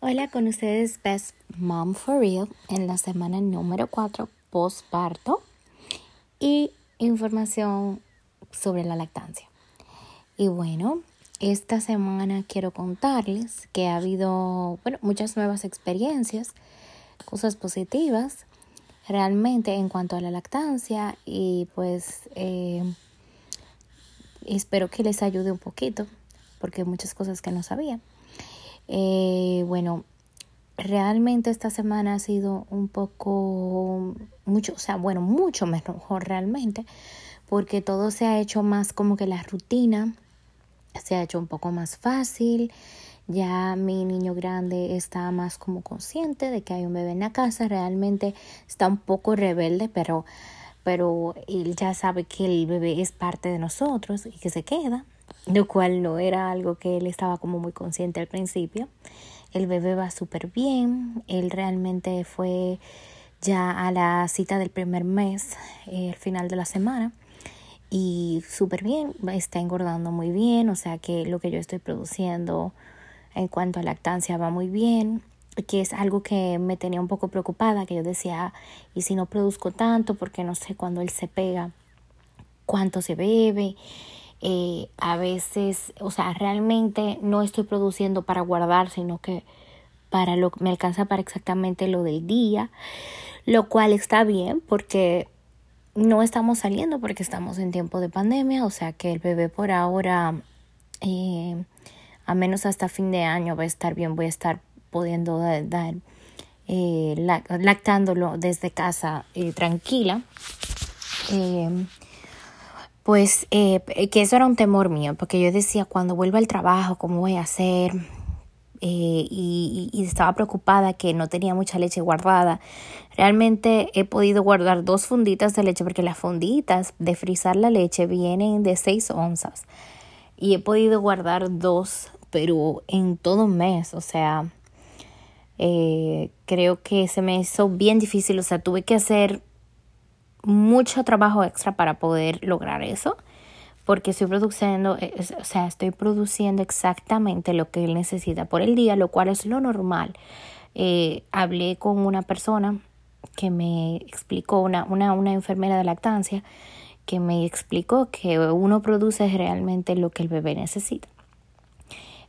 Hola, con ustedes Best Mom for Real en la semana número 4 postparto y información sobre la lactancia. Y bueno, esta semana quiero contarles que ha habido bueno, muchas nuevas experiencias, cosas positivas realmente en cuanto a la lactancia y pues eh, espero que les ayude un poquito porque muchas cosas que no sabía. Eh, bueno, realmente esta semana ha sido un poco, mucho, o sea, bueno, mucho mejor realmente, porque todo se ha hecho más como que la rutina se ha hecho un poco más fácil. Ya mi niño grande está más como consciente de que hay un bebé en la casa. Realmente está un poco rebelde, pero, pero él ya sabe que el bebé es parte de nosotros y que se queda lo cual no era algo que él estaba como muy consciente al principio. El bebé va súper bien, él realmente fue ya a la cita del primer mes, el eh, final de la semana, y súper bien, está engordando muy bien, o sea que lo que yo estoy produciendo en cuanto a lactancia va muy bien, que es algo que me tenía un poco preocupada, que yo decía, y si no produzco tanto, porque no sé cuándo él se pega, cuánto se bebe, eh, a veces, o sea, realmente no estoy produciendo para guardar, sino que para lo me alcanza para exactamente lo del día, lo cual está bien porque no estamos saliendo porque estamos en tiempo de pandemia, o sea que el bebé por ahora, eh, a menos hasta fin de año va a estar bien, voy a estar pudiendo dar, eh, lactándolo desde casa tranquila pues eh, que eso era un temor mío, porque yo decía, cuando vuelva al trabajo, ¿cómo voy a hacer? Eh, y, y, estaba preocupada que no tenía mucha leche guardada. Realmente he podido guardar dos funditas de leche, porque las funditas de frizar la leche vienen de 6 onzas. Y he podido guardar dos, pero en todo un mes, o sea, eh, creo que se me hizo bien difícil, o sea, tuve que hacer mucho trabajo extra para poder lograr eso porque estoy produciendo, eh, o sea, estoy produciendo exactamente lo que él necesita por el día, lo cual es lo normal. Eh, hablé con una persona que me explicó, una, una, una enfermera de lactancia, que me explicó que uno produce realmente lo que el bebé necesita.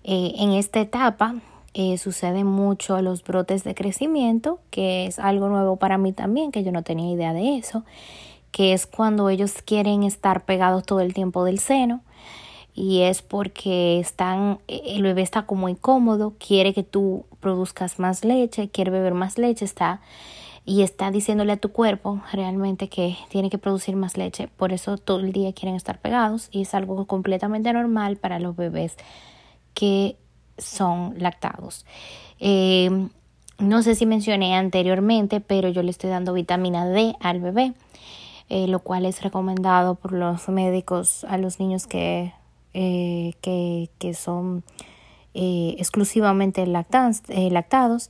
Eh, en esta etapa eh, suceden mucho los brotes de crecimiento, que es algo nuevo para mí también, que yo no tenía idea de eso, que es cuando ellos quieren estar pegados todo el tiempo del seno y es porque están, el bebé está como incómodo, quiere que tú produzcas más leche, quiere beber más leche, está y está diciéndole a tu cuerpo realmente que tiene que producir más leche, por eso todo el día quieren estar pegados y es algo completamente normal para los bebés que son lactados. Eh, no sé si mencioné anteriormente, pero yo le estoy dando vitamina D al bebé, eh, lo cual es recomendado por los médicos a los niños que, eh, que, que, son exclusivamente lactados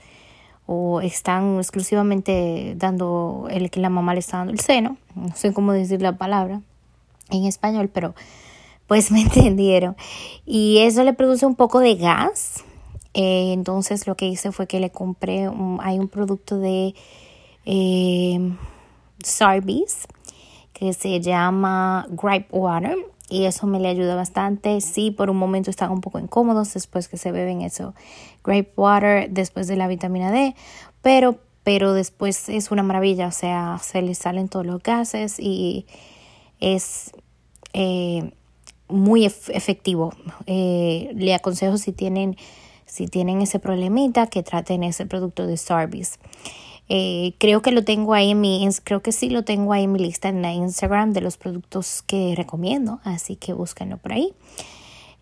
o están exclusivamente dando el que la mamá le está dando el seno. No sé cómo decir la palabra en español, pero pues me entendieron. Y eso le produce un poco de gas. Eh, entonces lo que hice fue que le compré, hay un producto de eh, que se llama Gripe Water y eso me le ayuda bastante. Sí, por un momento están un poco incómodos después que se beben eso, Grape Water, después de la vitamina D, pero, pero después es una maravilla, o sea, se le salen todos los gases y es... Eh, muy efectivo. Eh, le aconsejo si tienen, si tienen ese problemita que traten ese producto de Starbis. Eh, creo que lo tengo ahí en mi, creo que sí lo tengo ahí en mi lista en la Instagram de los productos que recomiendo, así que búsquenlo por ahí.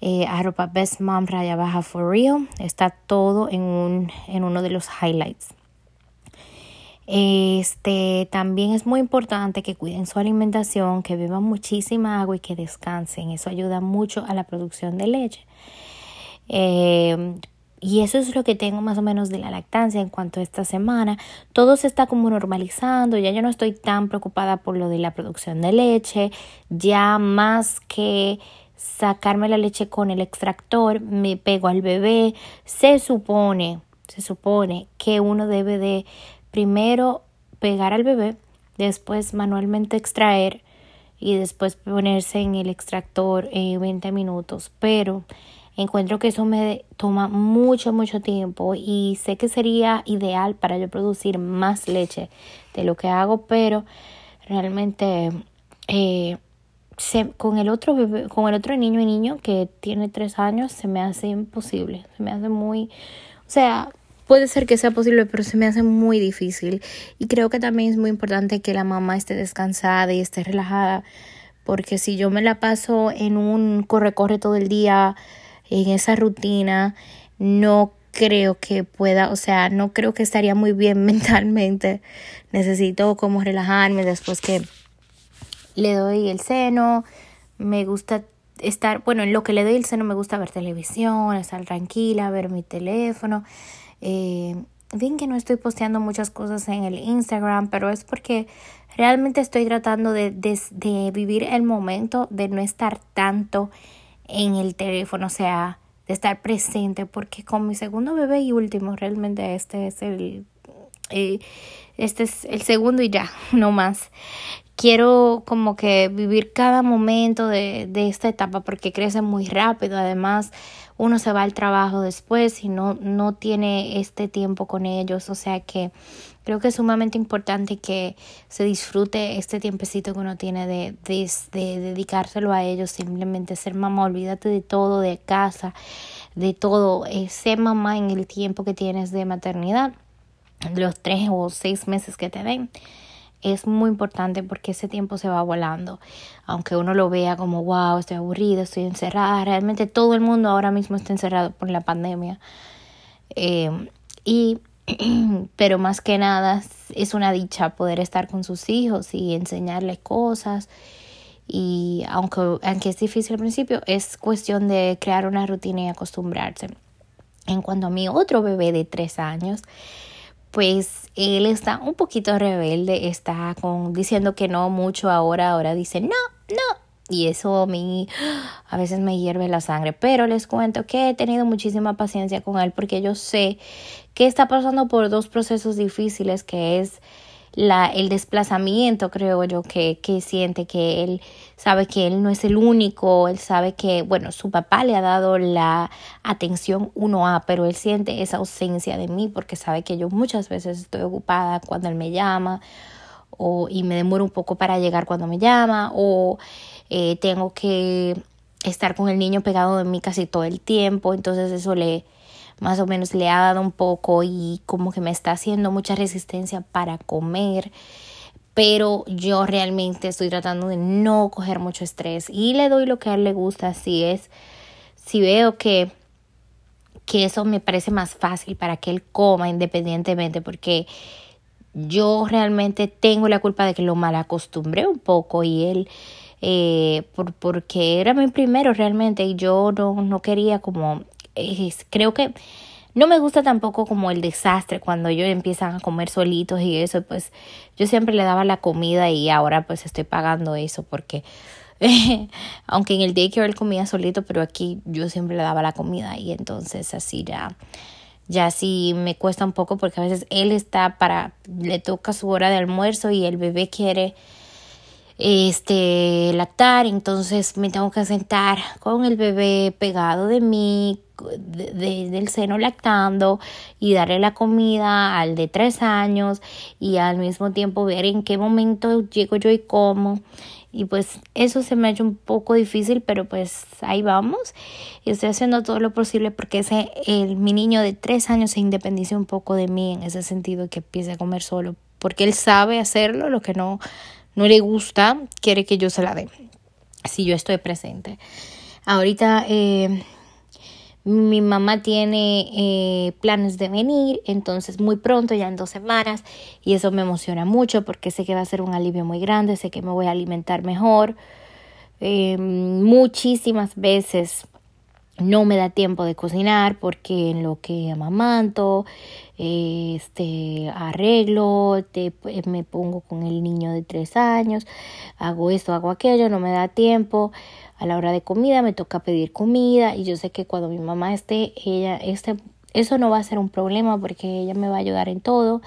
Eh, arroba best mom raya baja for real. Está todo en, un, en uno de los highlights. Este también es muy importante que cuiden su alimentación, que beban muchísima agua y que descansen. Eso ayuda mucho a la producción de leche. Eh, y eso es lo que tengo más o menos de la lactancia en cuanto a esta semana. Todo se está como normalizando. Ya yo no estoy tan preocupada por lo de la producción de leche. Ya más que sacarme la leche con el extractor, me pego al bebé. Se supone se supone que uno debe de primero pegar al bebé, después manualmente extraer y después ponerse en el extractor en 20 minutos. Pero encuentro que eso me toma mucho, mucho tiempo y sé que sería ideal para yo producir más leche de lo que hago, pero realmente eh, con el otro bebé, con el otro niño y niño que tiene tres años se me hace imposible, se me hace muy, o sea, puede ser que sea posible, pero se me hace muy difícil y creo que también es muy importante que la mamá esté descansada y esté relajada, porque si yo me la paso en un corre corre todo el día en esa rutina, no creo que pueda, o sea, no creo que estaría muy bien mentalmente. Necesito como relajarme después que le doy el seno, me gusta estar, bueno, en lo que le doy el seno me gusta ver televisión, estar tranquila, ver mi teléfono. Eh, bien que no estoy posteando muchas cosas en el Instagram, pero es porque realmente estoy tratando de, de, vivir el momento, de no estar tanto en el teléfono, o sea, de estar presente, porque con mi segundo bebé y último, realmente este es el, eh, este es el segundo y ya, no más quiero como que vivir cada momento de esta etapa porque crece muy rápido. Además, uno se va al trabajo después y no, no tiene este tiempo con ellos. O sea que creo que es sumamente importante que se disfrute este tiempecito que uno tiene de, de, de dedicárselo a ellos. Simplemente ser mamá, olvídate de todo, de casa, de todo. Eh, ser mamá en el tiempo que tienes de maternidad, los tres o seis meses que te den es muy importante porque ese tiempo se va volando. Aunque uno lo vea como, wow, estoy aburrida, estoy encerrada, realmente todo el mundo ahora mismo está encerrado por la pandemia. Eh, y, pero más que nada es una dicha poder estar con sus hijos y enseñarles cosas. Y aunque, aunque es difícil al principio, es cuestión de crear una rutina y acostumbrarse. En cuanto a mi otro bebé de tres años, pues él está un poquito rebelde, está con diciendo que no mucho ahora, ahora dice no, no. Y eso a mí a veces me hierve la sangre, pero les cuento que he tenido muchísima paciencia con él porque yo sé que está pasando por dos procesos difíciles que es la, el desplazamiento, creo yo, que, que siente que él sabe que él no es el único, él sabe que, bueno, su papá le ha dado la atención uno a, pero él siente esa ausencia de mí porque sabe que yo muchas veces estoy ocupada cuando él me llama o, y me demoro un poco para llegar cuando me llama o eh, tengo que estar con el niño pegado de mí casi todo el tiempo, entonces eso le más o menos le ha dado un poco y como que me está haciendo mucha resistencia para comer pero yo realmente estoy tratando de no coger mucho estrés y le doy lo que a él le gusta si es. Si veo que que eso me parece más fácil para que él coma independientemente porque yo realmente tengo la culpa de que lo mal acostumbré un poco y él eh, por, porque era mi primero realmente y yo no, no quería como creo que no me gusta tampoco como el desastre cuando ellos empiezan a comer solitos y eso, pues yo siempre le daba la comida y ahora pues estoy pagando eso porque aunque en el daycare él comía solito, pero aquí yo siempre le daba la comida y entonces así ya ya sí me cuesta un poco porque a veces él está para le toca su hora de almuerzo y el bebé quiere este lactar, entonces me tengo que sentar con el bebé pegado de mí, de, del seno lactando y darle la comida al de tres años y al mismo tiempo ver en qué momento llego yo y como. Y pues eso se me ha hecho un poco difícil, pero pues ahí vamos. Y estoy haciendo todo lo posible porque ese, el, mi niño de tres años se independice un poco de mí en ese sentido que empiece a comer solo. Porque él sabe hacerlo, lo que no no le gusta, quiere que yo se la dé. Si yo estoy presente. Ahorita eh, mi mamá tiene eh, planes de venir, entonces muy pronto, ya en dos semanas, y eso me emociona mucho porque sé que va a ser un alivio muy grande, sé que me voy a alimentar mejor. Eh, muchísimas veces no me da tiempo de cocinar porque en lo que amamanto, este, arreglo, te, pues, me pongo con el niño de tres años, hago esto, hago aquello, no me da tiempo. A la hora de comida me toca pedir comida y yo sé que cuando mi mamá esté, ella, este, eso no va a ser un problema porque ella me va a ayudar en todo.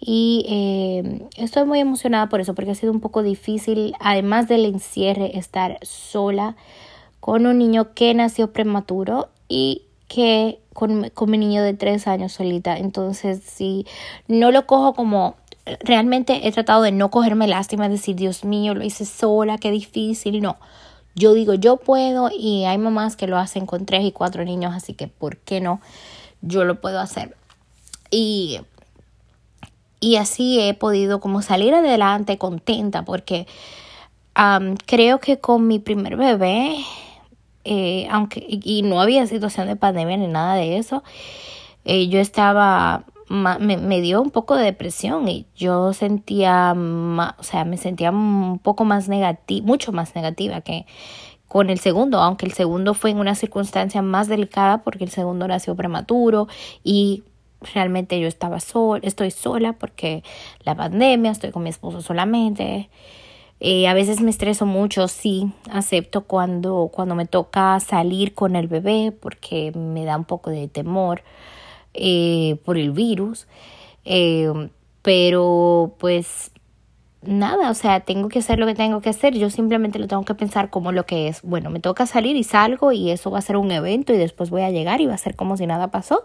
Y eh, estoy muy emocionada por eso, porque ha sido un poco difícil, además del encierre, estar sola con un niño que nació prematuro y que con, con mi niño de tres años solita. Entonces, si no lo cojo como realmente he tratado de no cogerme lástima, decir, Dios mío, lo hice sola, qué difícil. No, yo digo, yo puedo y hay mamás que lo hacen con tres y cuatro niños, así que ¿por qué no? Yo lo puedo hacer. Y, y así he podido como salir adelante contenta porque creo que con mi primer bebé, eh, aunque y no había situación de pandemia ni nada de eso, eh, yo estaba me, me, dio un poco de depresión y yo sentía, o sea, me sentía un poco más negativa, mucho más negativa que con el segundo, aunque el segundo fue en una circunstancia más delicada porque el segundo nació prematuro y realmente yo estaba sola, estoy sola porque la pandemia, estoy con mi esposo solamente. Eh, a veces me estreso mucho, sí, acepto cuando, cuando me toca salir con el bebé porque me da un poco de temor eh, por el virus. Eh, pero pues nada, o sea, tengo que hacer lo que tengo que hacer. Yo simplemente lo tengo que pensar como lo que es. Bueno, me toca salir y salgo y eso va a ser un evento y después voy a llegar y va a ser como si nada pasó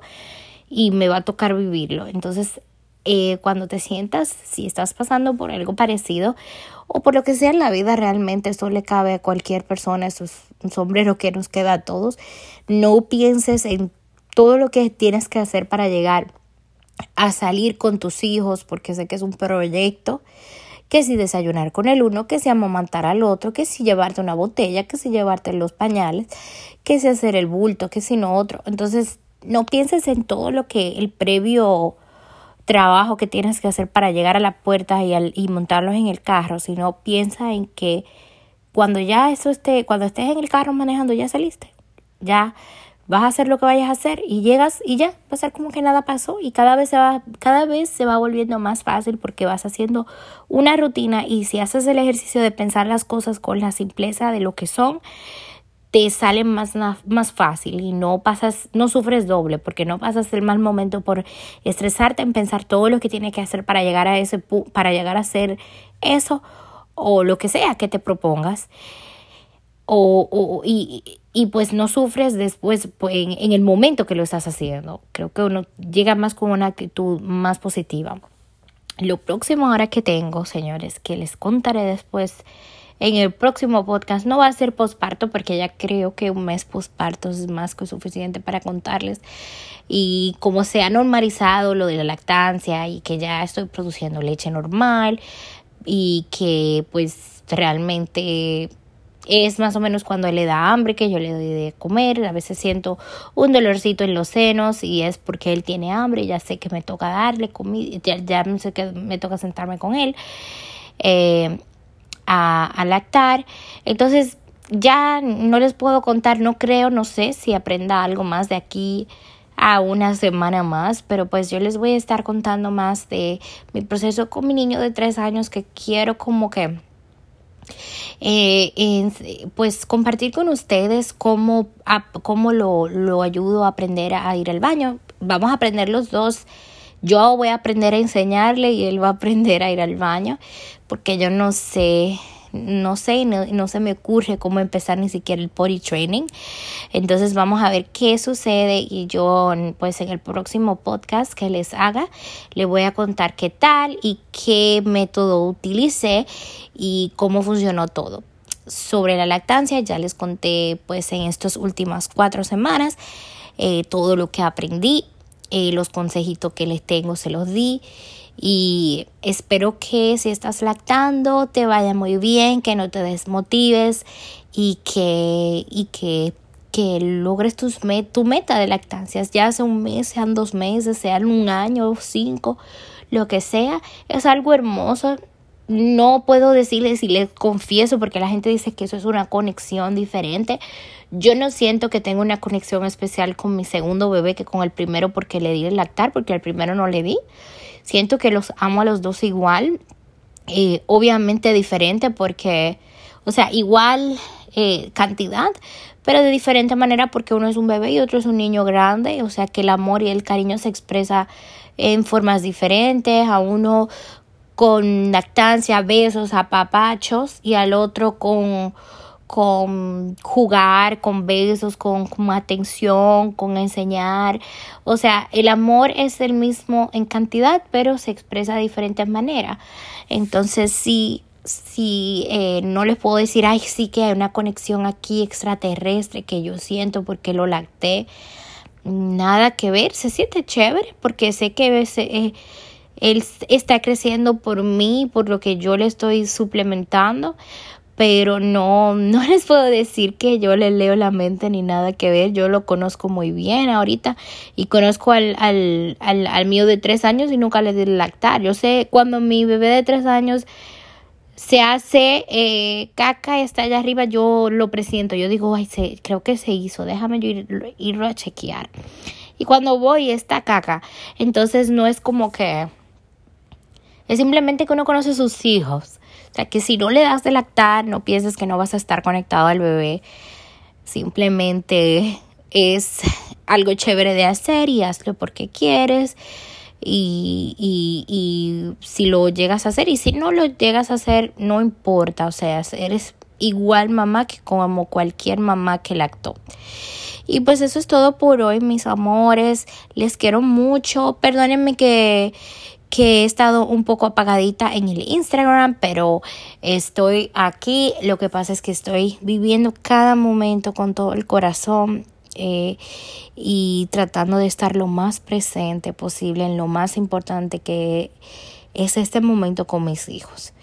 y me va a tocar vivirlo. Entonces, eh, cuando te sientas, si estás pasando por algo parecido o por lo que sea en la vida realmente, eso le cabe a cualquier persona, eso es un sombrero que nos queda a todos. No pienses en todo lo que tienes que hacer para llegar a salir con tus hijos, porque sé que es un proyecto, que si desayunar con el uno, que si amamantar al otro, que si llevarte una botella, que si llevarte los pañales, que si hacer el bulto, que si no otro. Entonces, no pienses en todo lo que el previo trabajo que tienes que hacer para llegar a la puerta y, y montarlos en el carro, sino piensa en que cuando ya eso esté, cuando estés en el carro manejando, ya saliste. Ya vas a hacer lo que vayas a hacer y llegas y ya va a ser como que nada pasó y cada vez se va cada vez se va volviendo más fácil porque vas haciendo una rutina y si haces el ejercicio de pensar las cosas con la simpleza de lo que son te sale más, más fácil y no pasas, no sufres doble porque no pasas el mal momento por estresarte en pensar todo lo que tienes que hacer para llegar a ese para llegar a hacer eso o lo que sea que te propongas o, o y, y pues no sufres después pues, en, en, el momento que lo estás haciendo. Creo que uno llega más con una actitud más positiva. Lo próximo ahora que tengo, señores, que les contaré después en el próximo podcast, no va a ser posparto porque ya creo que un mes posparto es más que suficiente para contarles. Y como se ha normalizado lo de la lactancia y que ya estoy produciendo leche normal y que pues realmente es más o menos cuando le da hambre que yo le doy de comer. A veces siento un dolorcito en los senos y es porque él tiene hambre. Ya sé que me toca darle comida, ya, ya sé que me toca sentarme con él eh, a, a lactar. Entonces ya no les puedo contar, no creo, no sé si aprenda algo más de aquí a una semana más, pero pues yo les voy a estar contando más de mi proceso con mi niño de tres años que quiero como que eh, pues compartir con ustedes cómo, cómo lo, lo ayudo a aprender a ir al baño. Vamos a aprender los dos. Yo voy a aprender a enseñarle y él va a aprender a ir al baño porque yo no sé no sé, no, no se me ocurre cómo empezar ni siquiera el potty training. Entonces vamos a ver qué sucede y yo pues en el próximo podcast que les haga le voy a contar qué tal y qué método utilicé y cómo funcionó todo. Sobre la lactancia ya les conté pues en estas últimas cuatro semanas eh, todo lo que aprendí, eh, los consejitos que les tengo se los di y espero que si estás lactando te vaya muy bien, que no te desmotives y que, y que, que logres tus tu meta de lactancias, ya sea un mes, sean dos meses, sean un año, cinco, lo que sea, es algo hermoso. No puedo decirles si les confieso porque la gente dice que eso es una conexión diferente. Yo no siento que tenga una conexión especial con mi segundo bebé que con el primero porque le di el lactar, porque al primero no le di. Siento que los amo a los dos igual. y obviamente diferente porque, o sea, igual eh, cantidad, pero de diferente manera porque uno es un bebé y otro es un niño grande, o sea que el amor y el cariño se expresa en formas diferentes, a uno con lactancia, besos, apapachos y al otro con con jugar, con besos, con, atención, con enseñar. O sea, el amor es el mismo en cantidad, pero se expresa de diferentes maneras. Entonces, sí, si eh, no les puedo decir, ay, sí que hay una conexión aquí extraterrestre que yo siento porque lo lacté, nada que ver, se siente chévere porque sé que eh, él está creciendo por mí, por lo que yo le estoy suplementando, pero no, no les puedo decir que yo le leo la mente ni nada que ver, yo lo conozco muy bien ahorita y conozco al, al, al, al mío de tres años y nunca le di lactar, yo sé cuando mi bebé de tres años se hace eh, caca está allá arriba, yo lo presiento, yo digo, ay, se, creo que se hizo, déjame yo ir, irlo a chequear. Y cuando voy está caca, entonces no es como que, es simplemente que uno conoce a sus hijos. O sea, que si no le das de lactar, no pienses que no vas a estar conectado al bebé. Simplemente es algo chévere de hacer y hazlo porque quieres y, y, y si lo llegas a hacer y si no lo llegas a hacer no importa, o sea, eres igual mamá que como cualquier mamá que lactó. Y pues eso es todo por hoy, mis amores. Les quiero mucho. Perdónenme que, que he estado un poco apagadita en el Instagram, pero estoy aquí. Lo que pasa es que estoy viviendo cada momento con todo el corazón eh, y tratando de estar lo más presente posible en lo más importante que es este momento con mis hijos.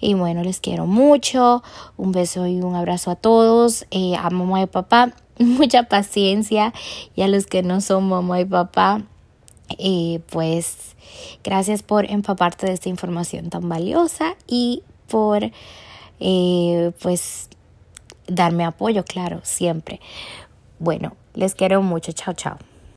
Y bueno, les quiero mucho. Un beso y un abrazo a todos. Eh, a mamá y papá, mucha paciencia. Y a los que no son mamá y papá, eh, pues gracias por empaparte de esta información tan valiosa y por pues darme apoyo, claro, siempre. Bueno, les quiero mucho. Chao, chao.